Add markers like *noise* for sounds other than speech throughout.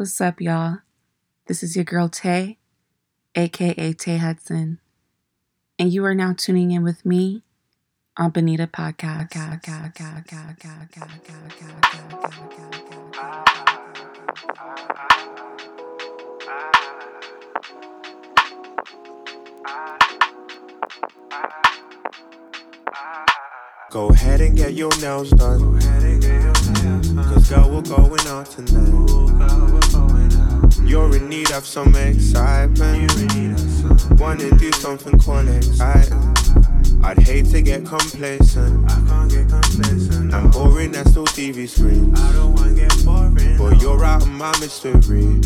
What's up, y'all? This is your girl Tay, aka Tay Hudson, and you are now tuning in with me on Bonita Podcast. Go ahead and get your nails done. Cause girl, we're going out tonight. You're in need of some excitement. Wanna do something quite exciting. I'd hate to get complacent. I can't get complacent. I'm boring, that's still TV screens. I don't wanna get boring. But you're out of my mystery.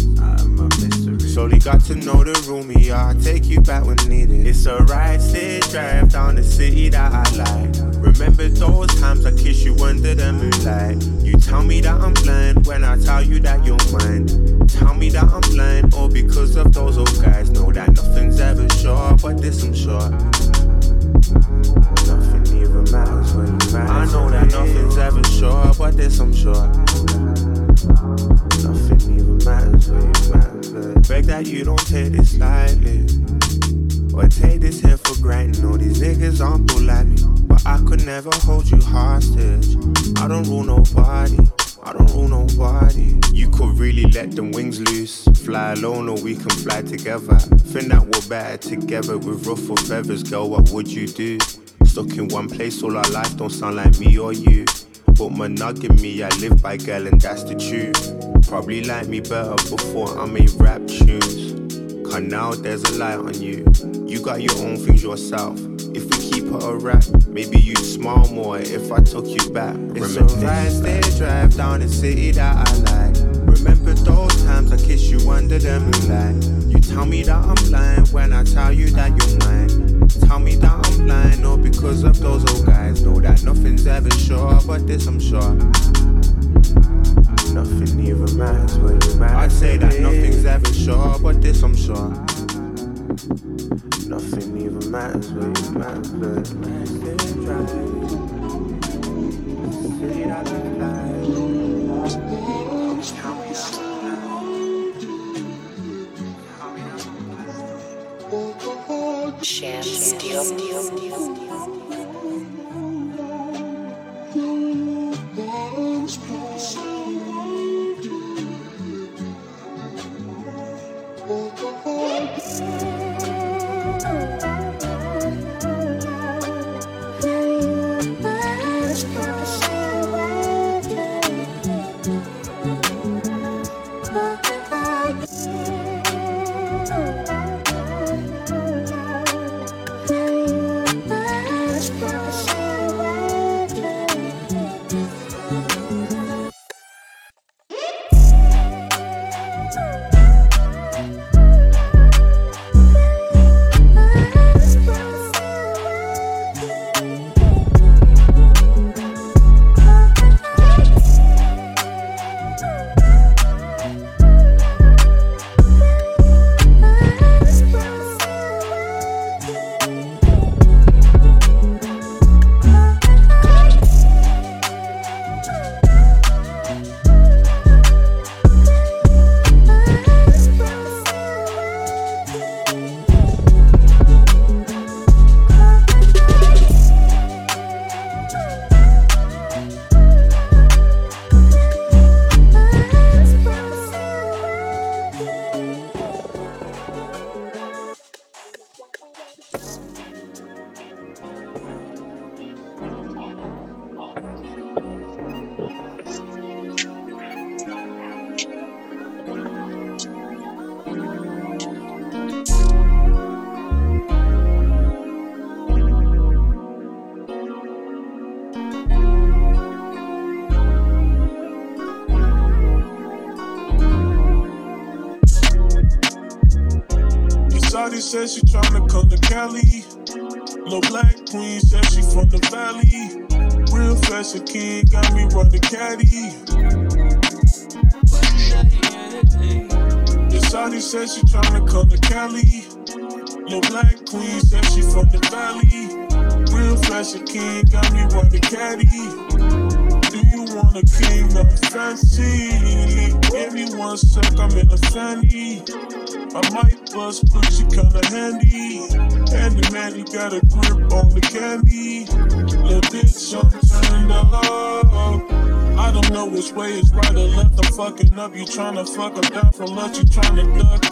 Slowly got to know the room, yeah. I'll take you back when needed. It's a ride, stay drive down the city that I like. Remember those times I kissed you under the moonlight. You tell me that I'm blind when I tell you that you're mine. Tell me that I'm blind, all because of those old guys. Know that nothing's ever sure, but this I'm sure. Nothing even matters when you matter. I know that nothing's ever sure, but this I'm sure. Nothing even matters when you matter. Beg that you don't take this lightly. Or take this here for granted. All these niggas aren't cool like me. But I could never hold you hostage. I don't rule nobody. I don't rule nobody. You could really let them wings loose. Fly alone or we can fly together. Think that we're better together with ruffled feathers. Girl, what would you do? Stuck in one place all our life, don't sound like me or you. But my nugget me, I live by girl, and that's the truth. Probably like me better before I made rap tunes. Cause now there's a light on you. You got your own things yourself. If we keep it a rap, maybe you'd smile more if I took you back. It's alright, stay drive down the city that I like. Remember those times I kissed you under the moonlight. You tell me that I'm blind when I tell you that you're mine. Tell me that I'm blind, or because of those old guys. Know that nothing's ever sure, but this I'm sure. Nothing even matters when you matter. I'd say that nothing's ever sure, but this I'm sure. Nothing even matters when you matter, but stay dry. City that I like. Tell me that Sham said she tryna come to Cali. Little black queen said she from the valley. Real fashion king got me running caddy. The Shawty said she tryna come to Cali. Little black queen said she from the valley. Real fashion king got me running caddy. Do you want a king, nothing fancy? Give me one sec, I'm in a fanny. I might bust pussy kinda handy. Handy man, you got a grip on the candy. Little bitch, I'm turned up. I don't know which way is right or left. I'm fucking up. You tryna fuck up down from lunch, you tryna duck.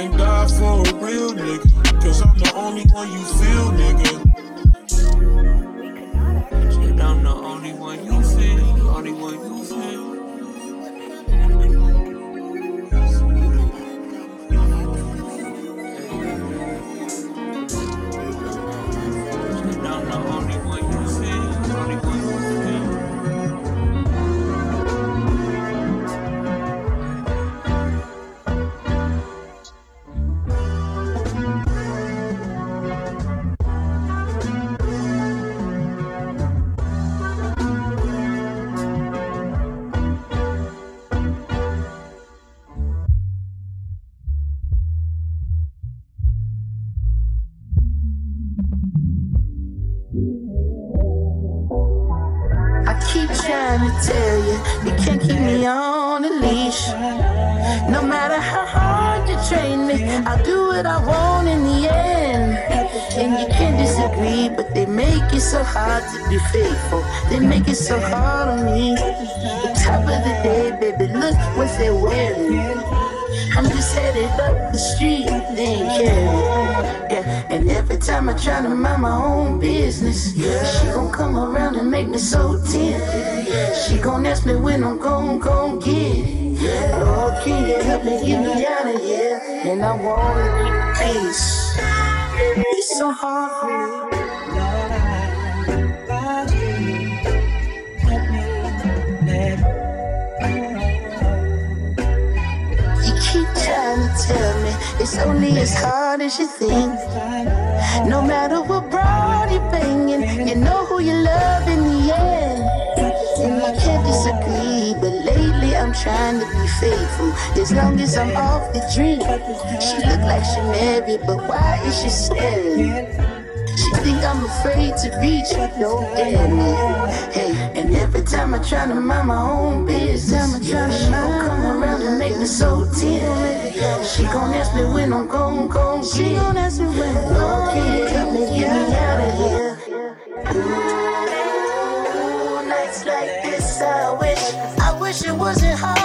And die for a real nigga. Cause I'm the only one you feel, nigga. I'm the only one you feel, only one you feel. And you can't disagree, but they make it so hard to be faithful. They make it so hard on me. The top of the day, baby, look what they're wearing. I'm just headed up the street, they ain't caring. Yeah, and every time I try to mind my own business, yeah, she gon' come around and make me so tempted. She gon' ask me when I'm gon' gon' get it. Yeah. Lord, can you help me get me out of here? And I wanna keep peace. So hard for me. You keep trying to tell me it's only as hard as you think. No matter what broad you're banging, you know who you love in the end. And I can't disagree, but I'm trying to be faithful. As long as I'm off the drink, she look like she married, but why is she staring? She think I'm afraid to reach, don't dare me. Hey, and every time I try to mind my own business, she gon' come around and make me so tempted. She gon' ask me when I'm gon' gon' get. She gon' ask me when. Lord, can you help me get me out of here? Ooh, nights like this, I wish, Wish it hard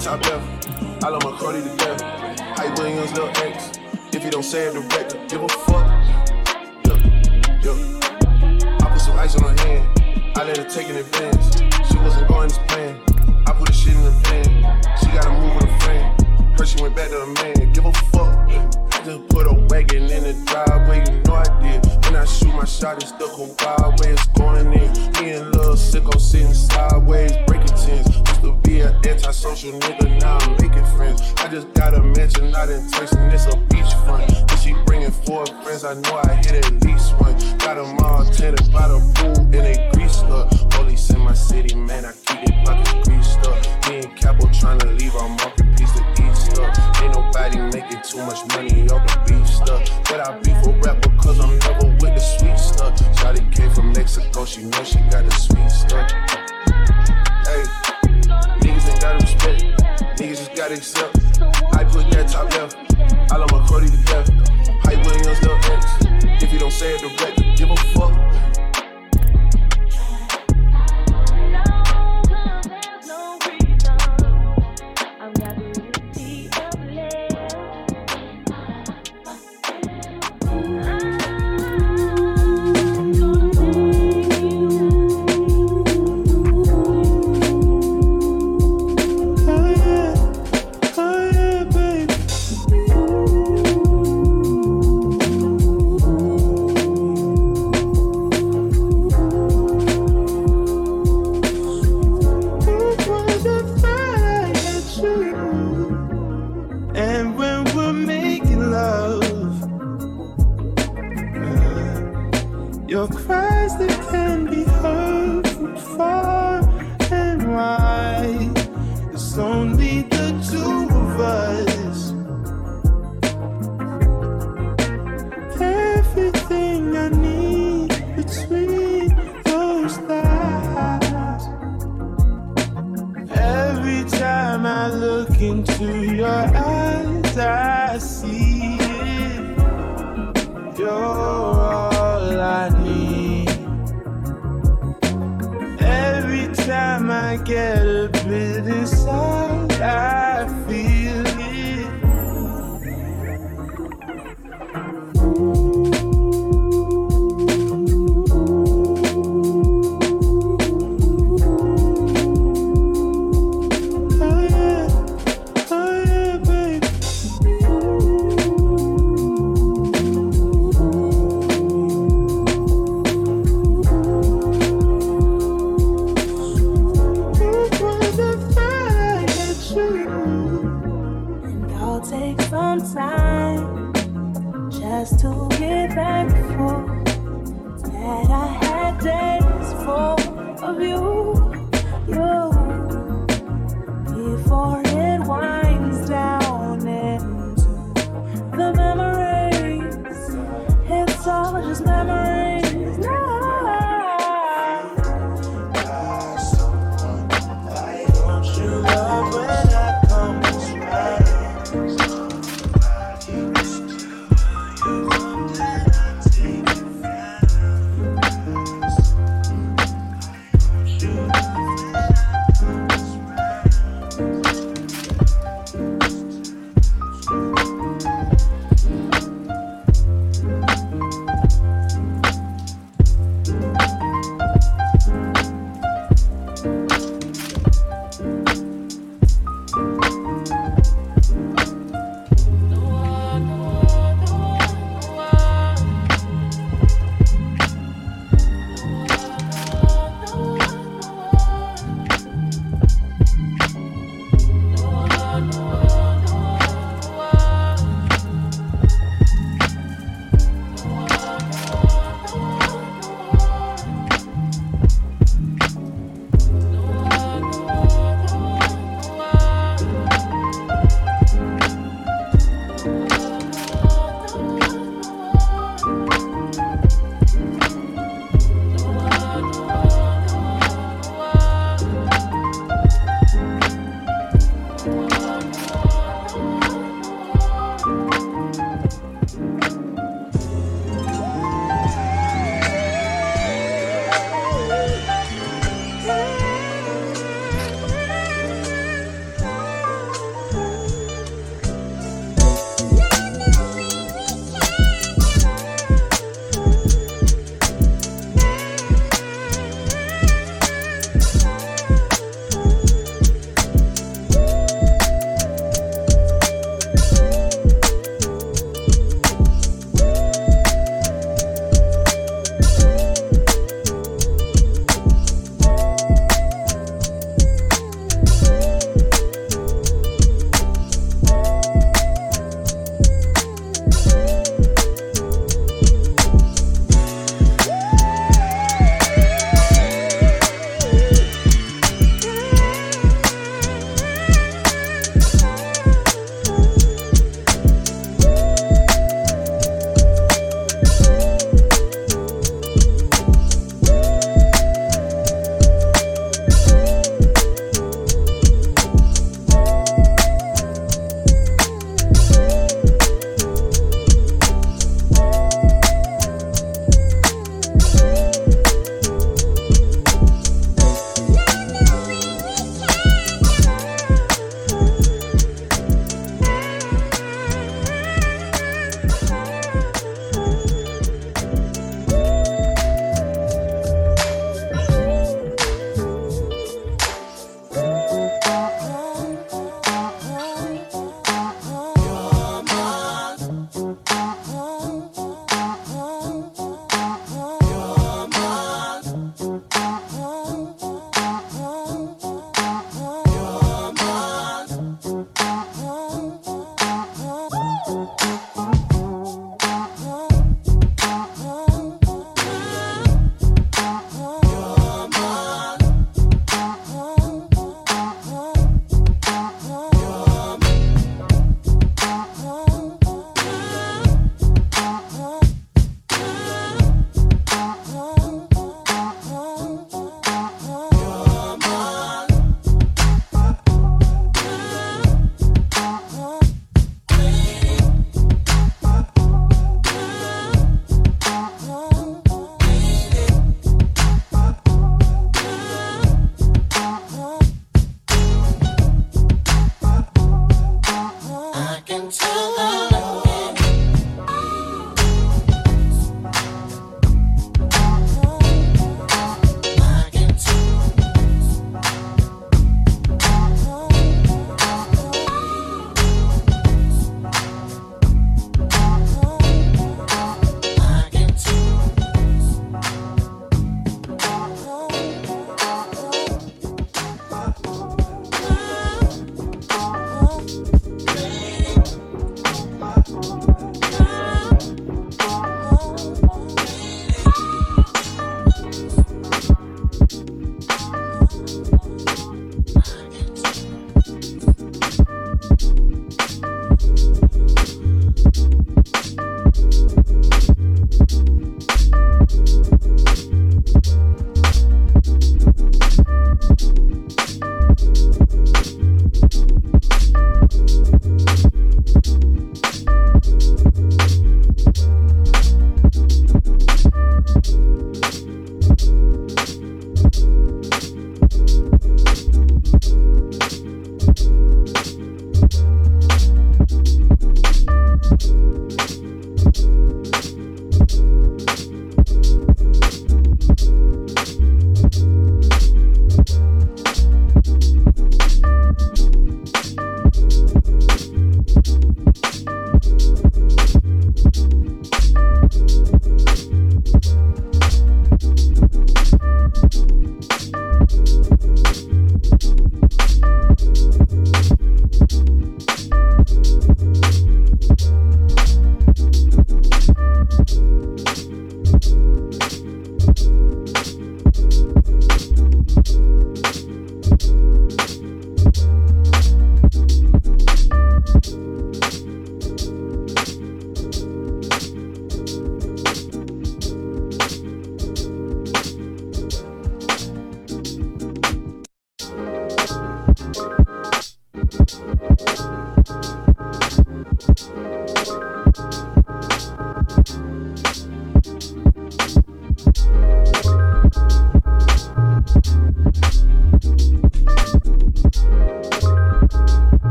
top left. I love my Cardi to death. Hype Williams, Lil X. If you don't say it direct, give a fuck. Yeah, yeah. I put some ice on her hand. I let her take in advance.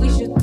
we should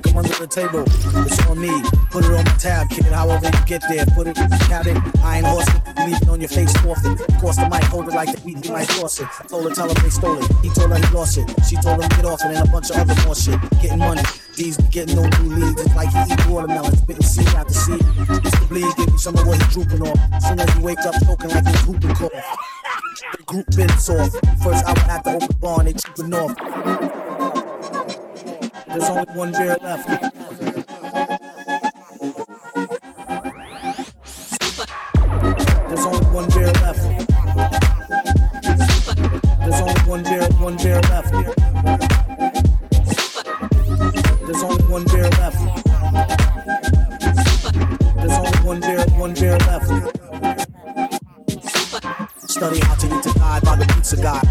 drink 'em under the table. It's on me. Put it on my tab, kid. However you get there, put it, count it. I ain't horse it. Leave it on your face often. Of course, the mic hold it like the beat, he might toss it. I told her, tell him they stole it. He told her he lost it. She told him get off it and a bunch of other more shit. Getting money. These be getting no new leads. It's like he eat watermelon, spitting seed after seed. Mr. Bleed, give me some of what he drooping off. Soon as he wake up, choking like he's whooping cough. *laughs* The group bits off. First hour the open bar, and they trooping off. There's only one beer left. There's only one beer left. There's only one beer, one beer left. There's only one beer left. There's only one beer, one beer left. Study how to eat to die by the pizza guy.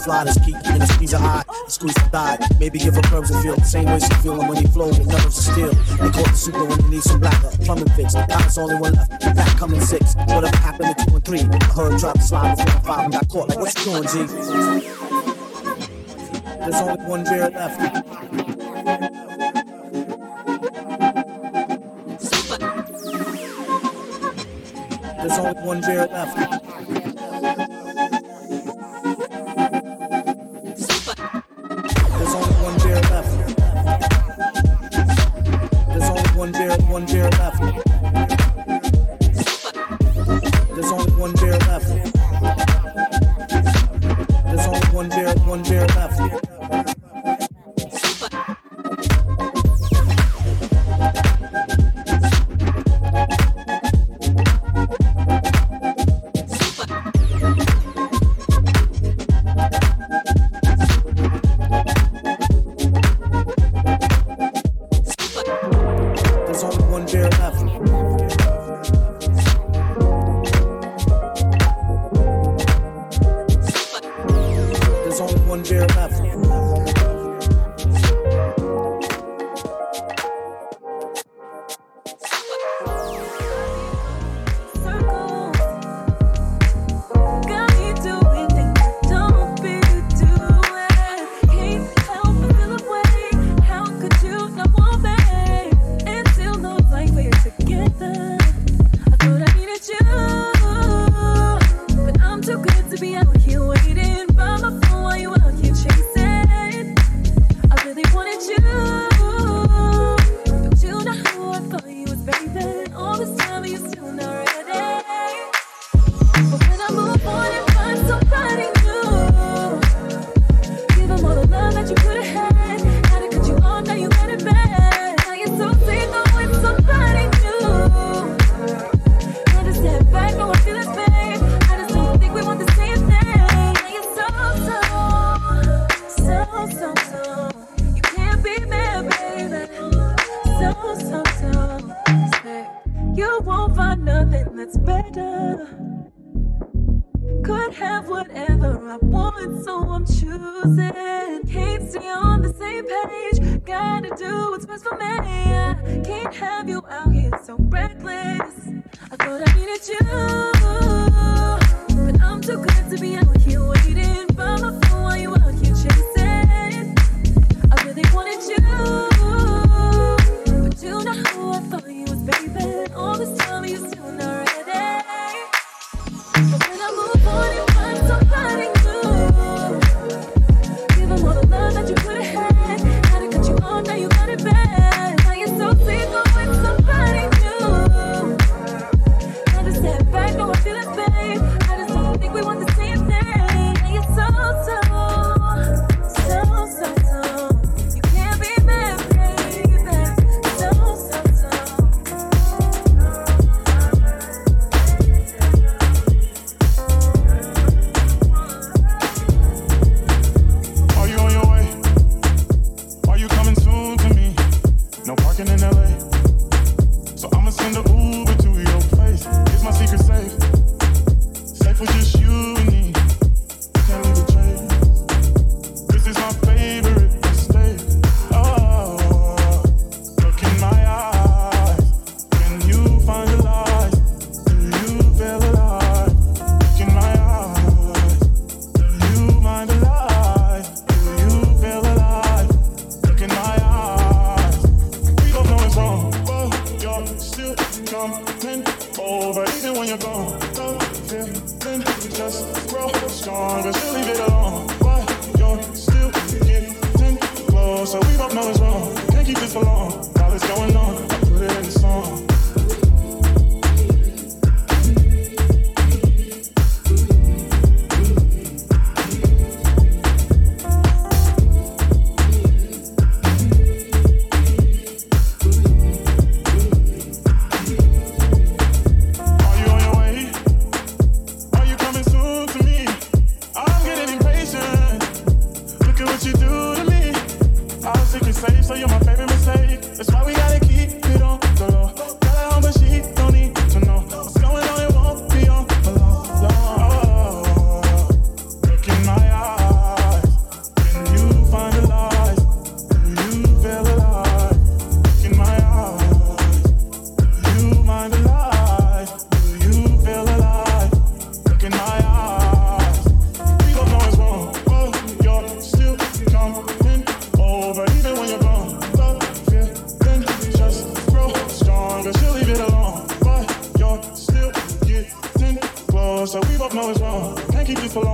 Fly to keep his squeeze eye. Squeeze the thigh. Maybe give her curves and feel the same way she feeling when he flow with nerves of steel. They call the super when you need some blacker. Plumbing fix. Now it's only one left. Back coming six. Whatever happened to two and three? I heard drop the slide before the five and got caught. Like, what you doing, G? There's only one beer left. There's only one beer left. There's only one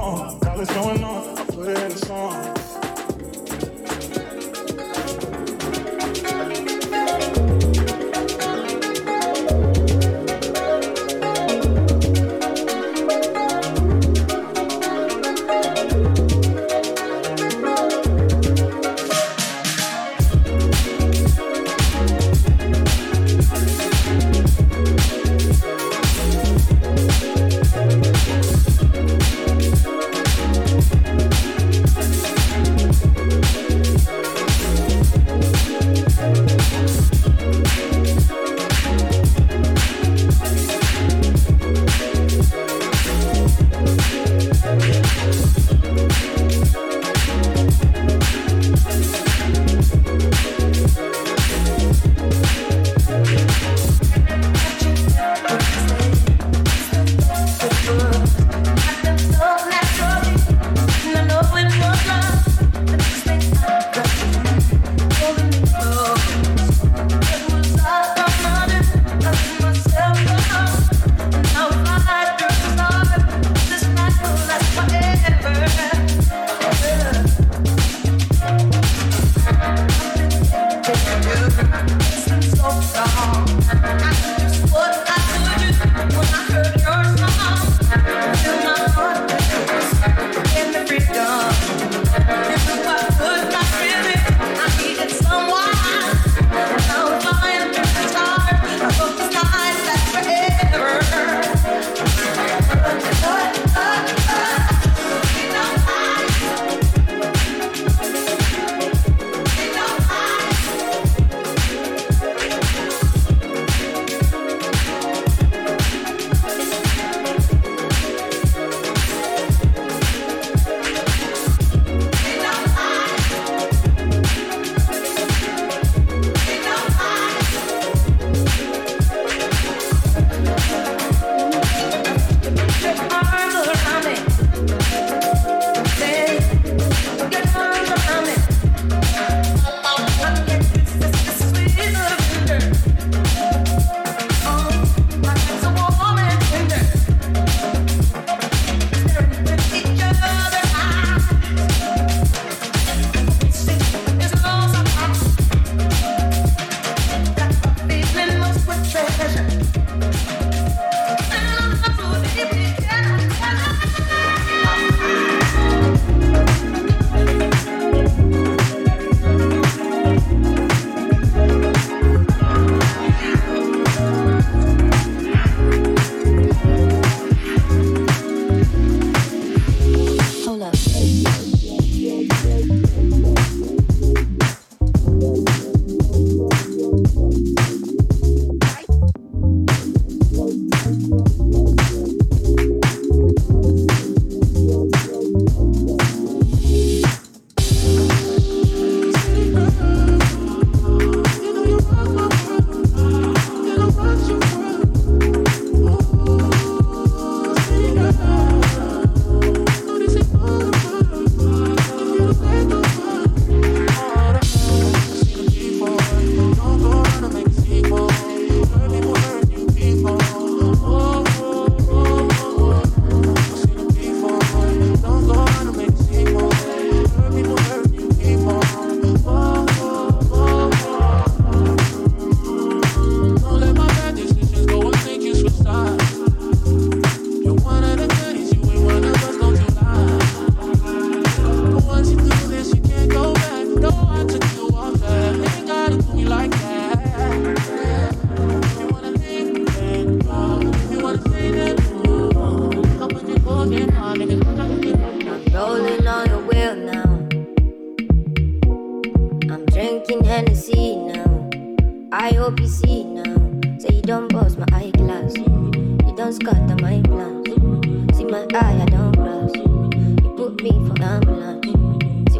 on? Now going on. I put it in a song.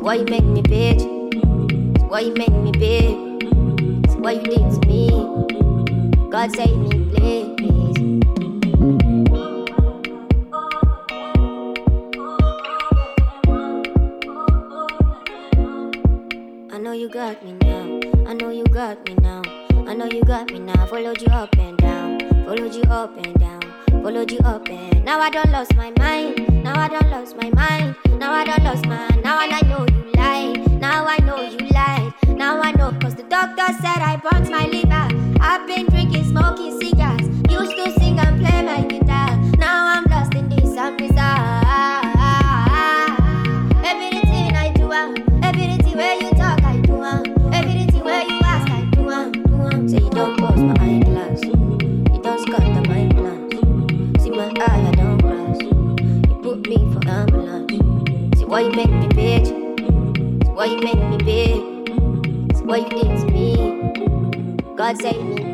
Why you make me bitch. Why you make me bitch. Why you did to me. God save me, please. I know you got me now. I know you got me now. I know you got me now. Followed you up and down. Followed you up and down. Followed you up and now I don't lost my mind. Now I don't lost my mind. Now I don't lost my now I know you lied. Now I know you lied. Now I know cause the doctor said I burnt my liver. I've been drinking, smoking cigars. Why you make me bitch. See why you make me bitch. See why you did to me. God save me,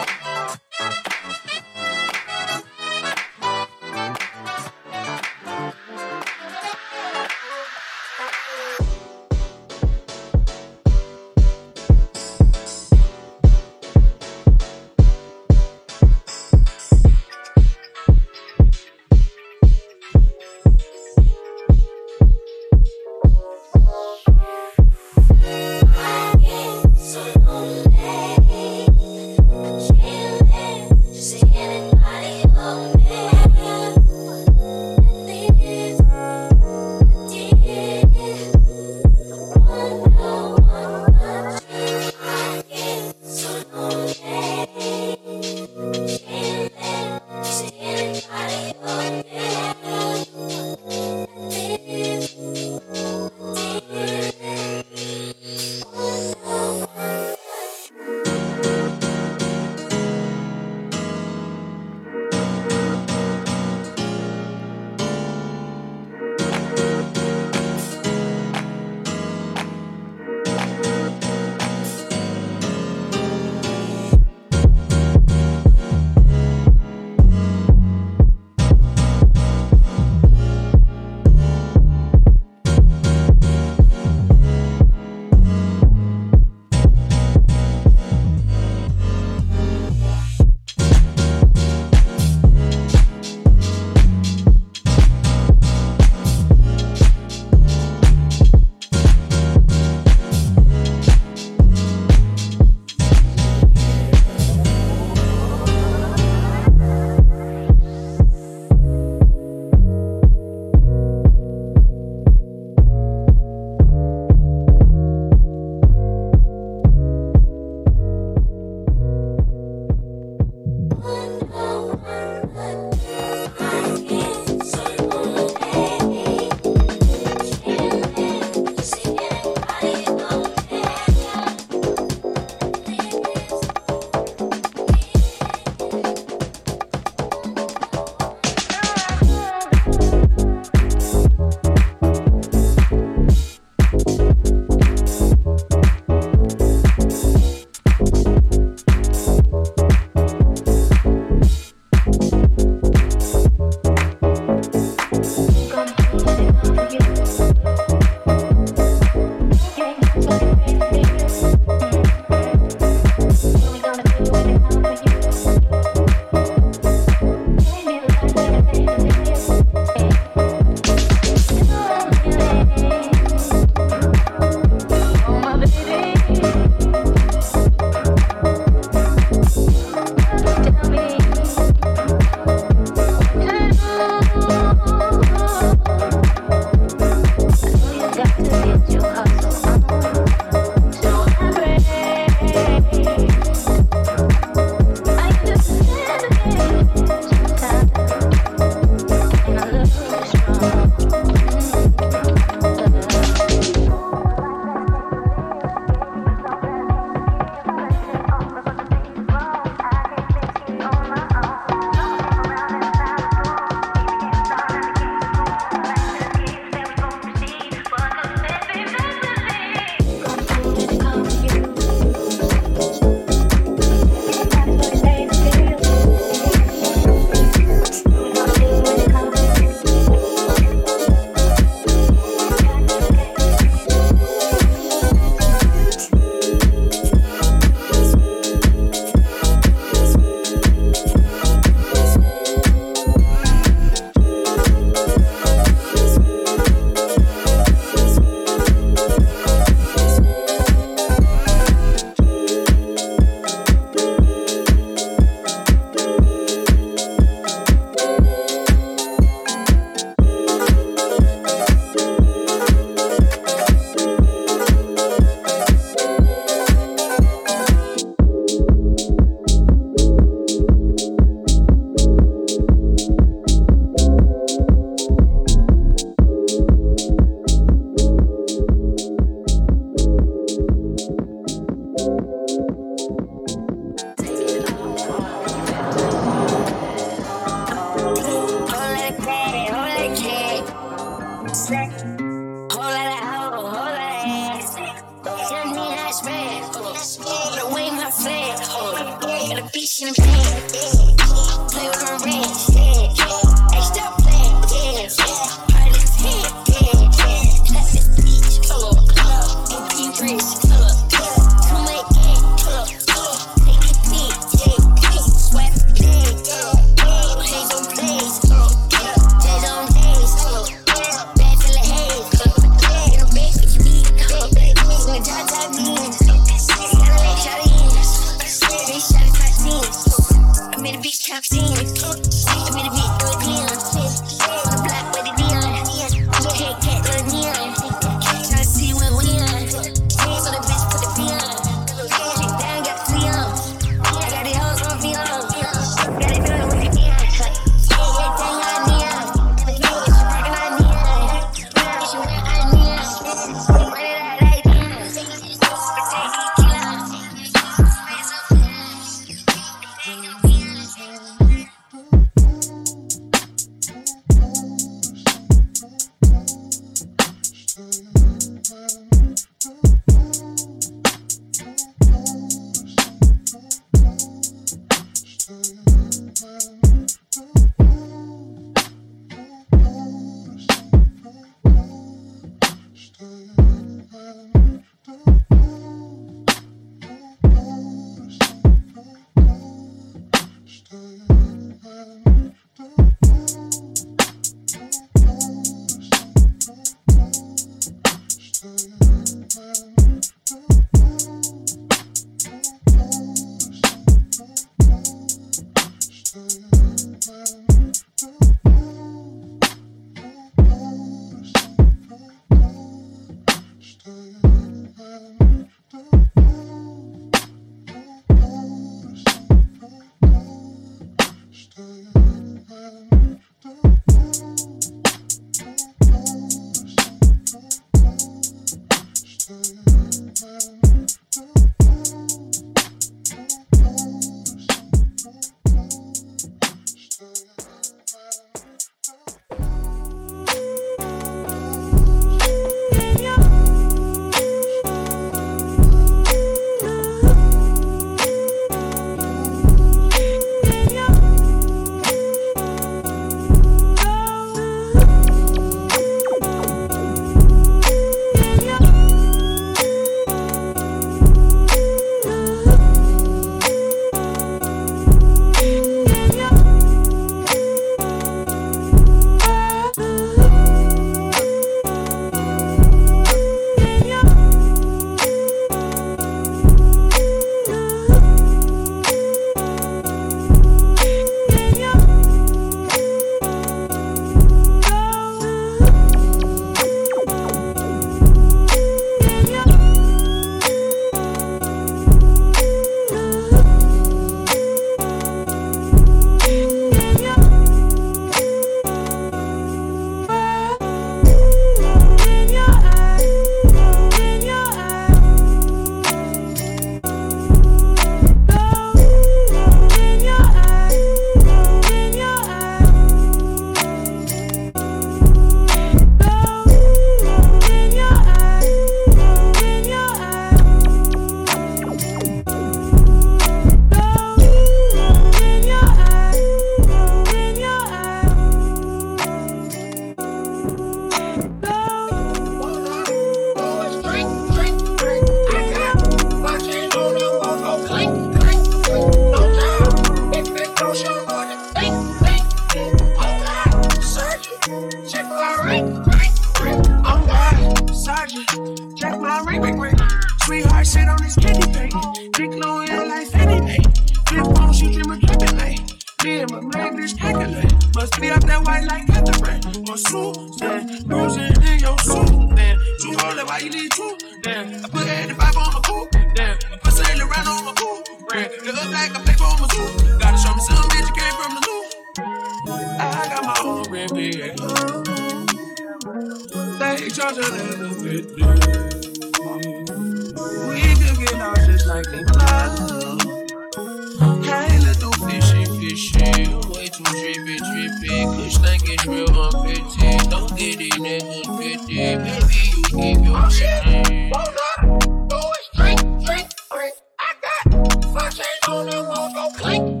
clink.